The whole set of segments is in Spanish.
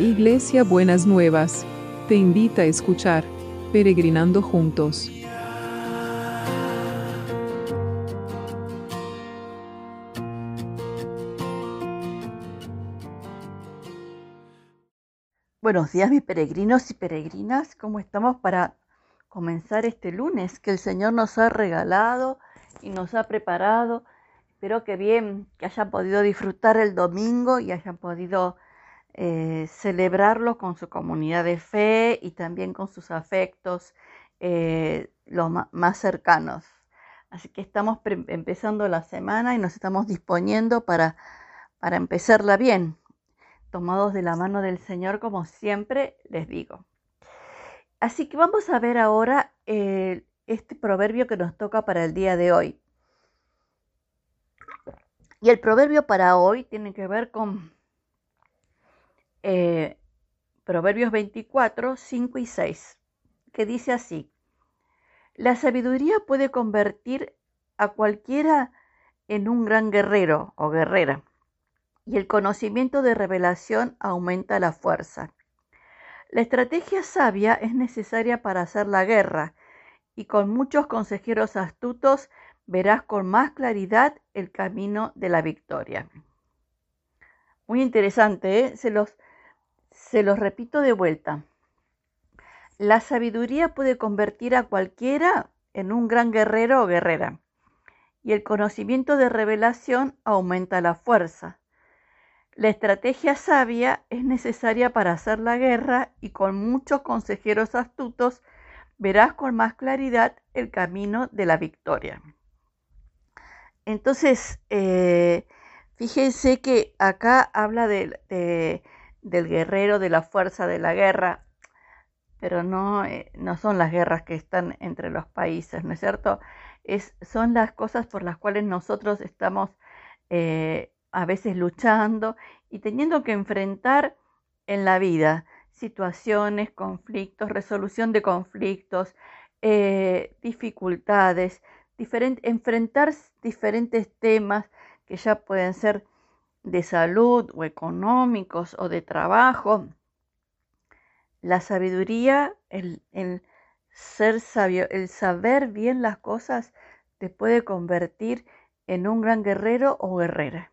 Iglesia Buenas Nuevas, te invita a escuchar Peregrinando Juntos. Buenos días mis peregrinos y peregrinas, ¿cómo estamos para comenzar este lunes que el Señor nos ha regalado y nos ha preparado? Espero que bien, que hayan podido disfrutar el domingo y hayan podido eh, celebrarlo con su comunidad de fe y también con sus afectos eh, los más cercanos. Así que estamos empezando la semana y nos estamos disponiendo para, para empezarla bien, tomados de la mano del Señor, como siempre les digo. Así que vamos a ver ahora eh, este proverbio que nos toca para el día de hoy. Y el proverbio para hoy tiene que ver con eh, Proverbios 24, 5 y 6, que dice así, la sabiduría puede convertir a cualquiera en un gran guerrero o guerrera, y el conocimiento de revelación aumenta la fuerza. La estrategia sabia es necesaria para hacer la guerra, y con muchos consejeros astutos verás con más claridad el camino de la victoria. Muy interesante, ¿eh? se los se los repito de vuelta. La sabiduría puede convertir a cualquiera en un gran guerrero o guerrera, y el conocimiento de revelación aumenta la fuerza. La estrategia sabia es necesaria para hacer la guerra y con muchos consejeros astutos verás con más claridad el camino de la victoria. Entonces, eh, fíjense que acá habla de, del guerrero, de la fuerza de la guerra, pero no, eh, no son las guerras que están entre los países, ¿no es cierto? Es, son las cosas por las cuales nosotros estamos eh, a veces luchando y teniendo que enfrentar en la vida situaciones, conflictos, resolución de conflictos, eh, dificultades, enfrentar diferentes temas que ya pueden ser de salud o económicos o de trabajo. La sabiduría, el, ser sabio, el saber bien las cosas, te puede convertir en un gran guerrero o guerrera.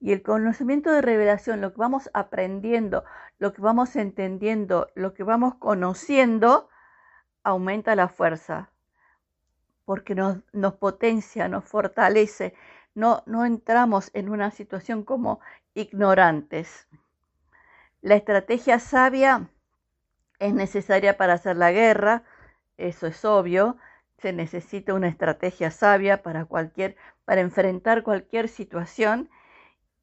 Y el conocimiento de revelación, lo que vamos aprendiendo, lo que vamos entendiendo, lo que vamos conociendo, aumenta la fuerza, porque nos, nos potencia, nos fortalece, no, no entramos en una situación como ignorantes. La estrategia sabia es necesaria para hacer la guerra, eso es obvio. Se necesita una estrategia sabia para cualquier, para enfrentar cualquier situación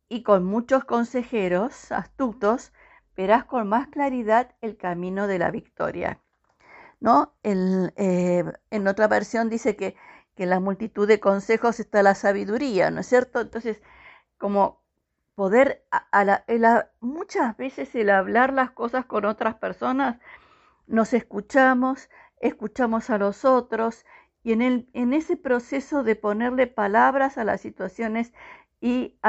y con muchos consejeros astutos verás con más claridad el camino de la victoria. ¿No? Eh, en otra versión dice que que en la multitud de consejos está la sabiduría, ¿no es cierto? Entonces, como poder, muchas veces el hablar las cosas con otras personas, nos escuchamos, escuchamos a los otros y en ese proceso de ponerle palabras a las situaciones y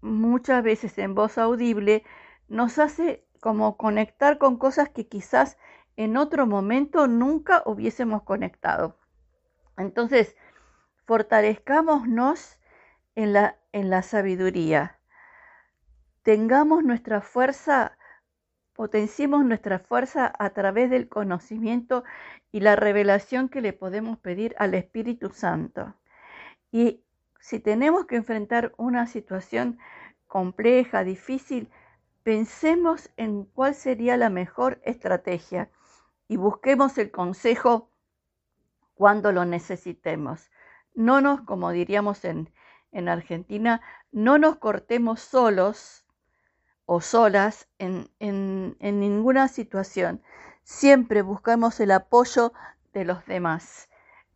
muchas veces en voz audible, nos hace como conectar con cosas que quizás en otro momento nunca hubiésemos conectado. Entonces, fortalezcámonos en la, en la sabiduría. Tengamos nuestra fuerza, potenciemos nuestra fuerza a través del conocimiento y la revelación que le podemos pedir al Espíritu Santo. Y si tenemos que enfrentar una situación compleja, difícil, pensemos en cuál sería la mejor estrategia y busquemos el consejo cuando lo necesitemos no nos, como diríamos en, Argentina, no nos cortemos solos o solas en, ninguna situación. Siempre buscamos el apoyo de los demás.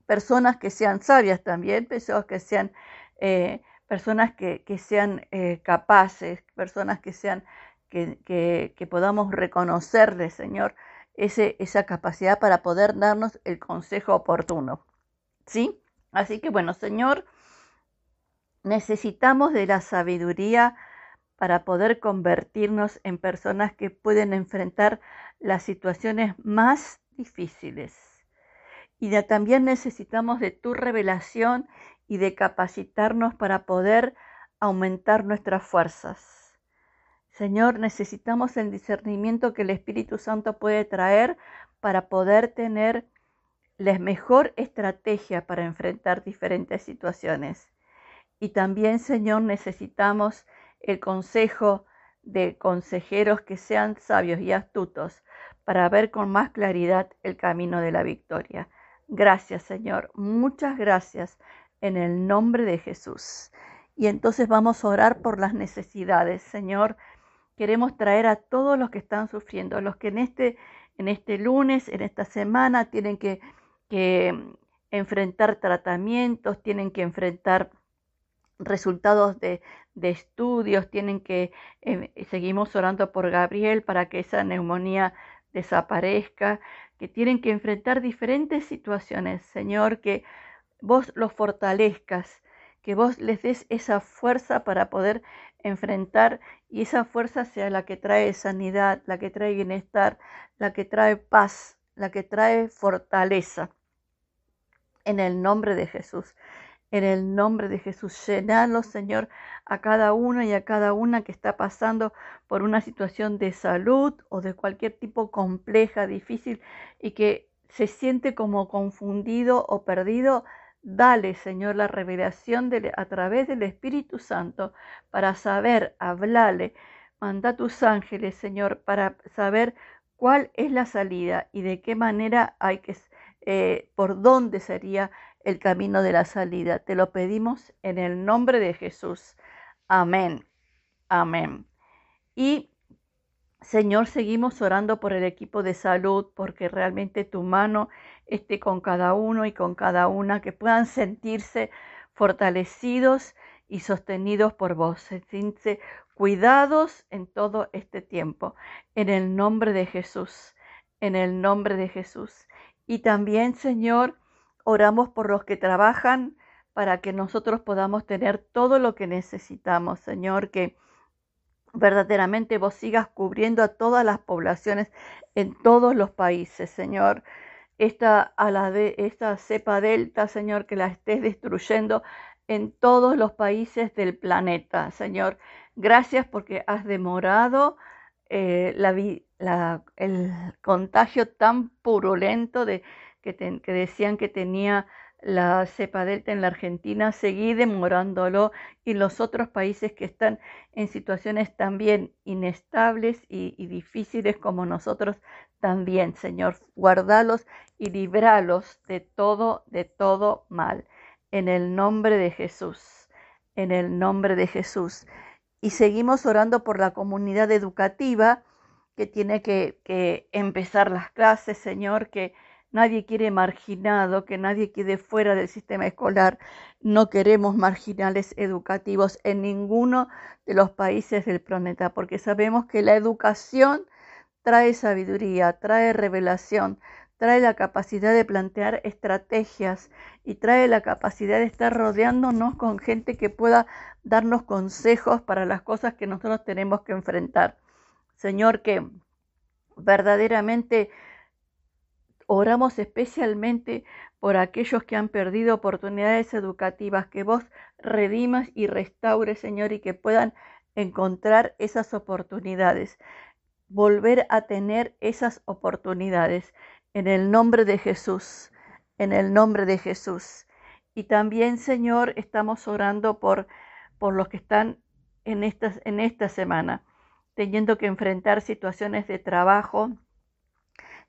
Personas que sean sabias también, personas que sean, eh, personas que, sean eh, capaces, personas que sean, que, que, podamos reconocerle, Señor, ese, esa capacidad para poder darnos el consejo oportuno. ¿Sí? Así que bueno, Señor, necesitamos de la sabiduría para poder convertirnos en personas que pueden enfrentar las situaciones más difíciles. Y también necesitamos de tu revelación y de capacitarnos para poder aumentar nuestras fuerzas. Señor, necesitamos el discernimiento que el Espíritu Santo puede traer para poder tener la mejor estrategia para enfrentar diferentes situaciones. Y también, Señor, necesitamos el consejo de consejeros que sean sabios y astutos para ver con más claridad el camino de la victoria. Gracias, Señor. Muchas gracias en el nombre de Jesús. Y entonces vamos a orar por las necesidades, Señor. Queremos traer a todos los que están sufriendo, los que en este, en este lunes, en esta semana, tienen que, que enfrentar tratamientos, tienen que enfrentar resultados de, de estudios, tienen que, eh, seguimos orando por Gabriel para que esa neumonía desaparezca, que tienen que enfrentar diferentes situaciones, Señor, que vos los fortalezcas, que vos les des esa fuerza para poder enfrentar y esa fuerza sea la que trae sanidad, la que trae bienestar, la que trae paz, la que trae fortaleza. En el nombre de Jesús. En el nombre de Jesús, llenalo, Señor, a cada uno y a cada una que está pasando por una situación de salud o de cualquier tipo compleja, difícil y que se siente como confundido o perdido. Dale, Señor, la revelación a través del Espíritu Santo para saber, hablarle. Manda tus ángeles, Señor, para saber cuál es la salida y de qué manera hay que, eh, por dónde sería el camino de la salida. Te lo pedimos en el nombre de Jesús. Amén. Amén. Y Señor, seguimos orando por el equipo de salud, porque realmente tu mano esté con cada uno y con cada una, que puedan sentirse fortalecidos y sostenidos por vos, sentirse cuidados en todo este tiempo, en el nombre de Jesús, en el nombre de Jesús. Y también, Señor, Oramos por los que trabajan para que nosotros podamos tener todo lo que necesitamos, Señor, que verdaderamente vos sigas cubriendo a todas las poblaciones en todos los países, Señor. Esta, a la de, esta cepa delta, Señor, que la estés destruyendo en todos los países del planeta, Señor. Gracias porque has demorado eh, la, el contagio tan purulento de que, decían que tenía la cepa delta en la Argentina, seguí demorándolo y los otros países que están en situaciones también inestables y, y, difíciles como nosotros también, Señor, guardalos y libralos de todo, de todo mal. En el nombre de Jesús, en el nombre de Jesús. Y seguimos orando por la comunidad educativa que tiene que, empezar las clases, Señor, que Nadie quiere marginado, que nadie quede fuera del sistema escolar. No queremos marginales educativos en ninguno de los países del planeta, porque sabemos que la educación trae sabiduría, trae revelación, trae la capacidad de plantear estrategias y trae la capacidad de estar rodeándonos con gente que pueda darnos consejos para las cosas que nosotros tenemos que enfrentar. Señor, que verdaderamente Oramos especialmente por aquellos que han perdido oportunidades educativas, que vos redimas y restaures, Señor, y que puedan encontrar esas oportunidades, volver a tener esas oportunidades en el nombre de Jesús, en el nombre de Jesús. Y también, Señor, estamos orando por, por los que están en, estas, en esta semana, teniendo que enfrentar situaciones de trabajo,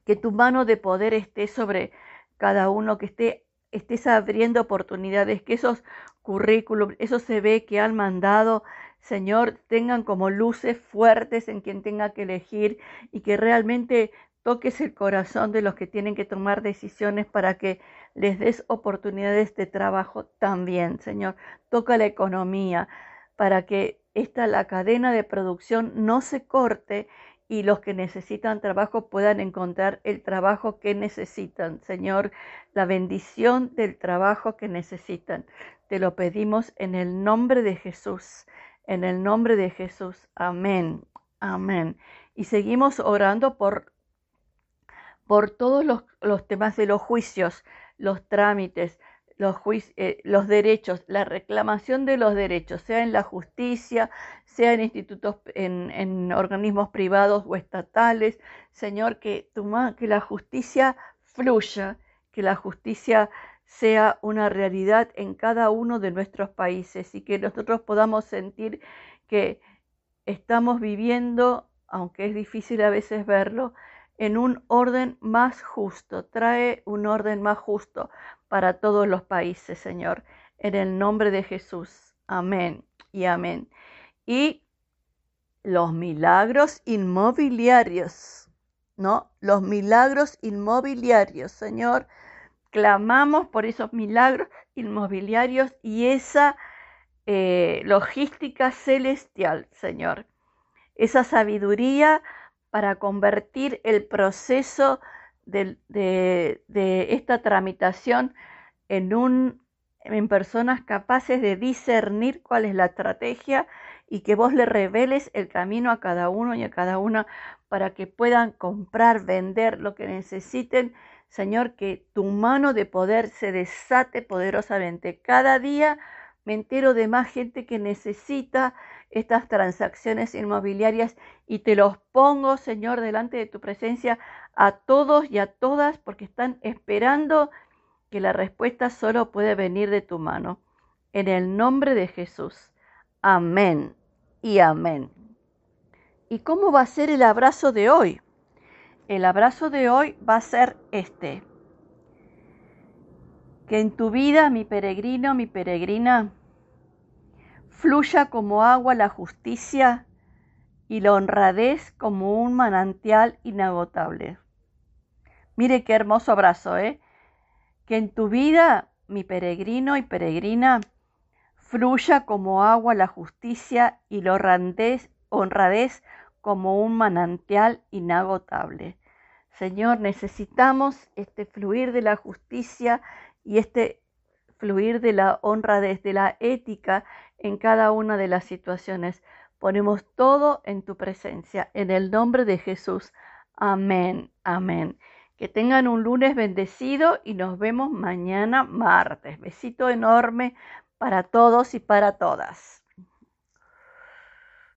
que tu mano de poder esté sobre cada uno, que esté, estés abriendo oportunidades, que esos currículums, eso se ve que han mandado, Señor, tengan como luces fuertes en quien tenga que elegir y que realmente toques el corazón de los que tienen que tomar decisiones para que les des oportunidades de trabajo también, Señor. Toca la economía para que esta la cadena de producción no se corte y los que necesitan trabajo puedan encontrar el trabajo que necesitan. Señor, la bendición del trabajo que necesitan. Te lo pedimos en el nombre de Jesús, En el nombre de Jesús. Amén. Amén. Y seguimos orando por, por todos los, los temas de los juicios, los trámites, los, eh, los, derechos, la reclamación de los derechos, sea en la justicia, sea en institutos, en, organismos privados o estatales. Señor, que, que la justicia fluya, que la justicia sea una realidad en cada uno de nuestros países y que nosotros podamos sentir que estamos viviendo, aunque es difícil a veces verlo, en un orden más justo. Trae un orden más justo para todos los países, Señor. En el nombre de Jesús. Amén y amén. Y los milagros inmobiliarios, ¿no? Los milagros inmobiliarios, Señor. Clamamos por esos milagros inmobiliarios y esa eh, logística celestial, Señor. Esa sabiduría para convertir el proceso de, esta tramitación en, un, en personas capaces de discernir cuál es la estrategia y que vos le reveles el camino a cada uno y a cada una para que puedan comprar, vender lo que necesiten. Señor, que tu mano de poder se desate poderosamente. Cada día me entero de más gente que necesita estas transacciones inmobiliarias y te los pongo, Señor, delante de tu presencia a todos y a todas porque están esperando que la respuesta solo puede venir de tu mano. En el nombre de Jesús. Amén y amén. ¿Y cómo va a ser el abrazo de hoy? El abrazo de hoy va a ser este. Que en tu vida, mi peregrino, mi peregrina, fluya como agua la justicia y la honradez como un manantial inagotable. Mire qué hermoso abrazo, ¿eh? Que en tu vida, mi peregrino y peregrina, fluya como agua la justicia y la honradez como un manantial inagotable. Señor, necesitamos este fluir de la justicia y este fluir de la honradez, de la ética en cada una de las situaciones. Ponemos todo en tu presencia, en el nombre de Jesús. Amén, amén. Que tengan un lunes bendecido y nos vemos mañana martes. Besito enorme para todos y para todas.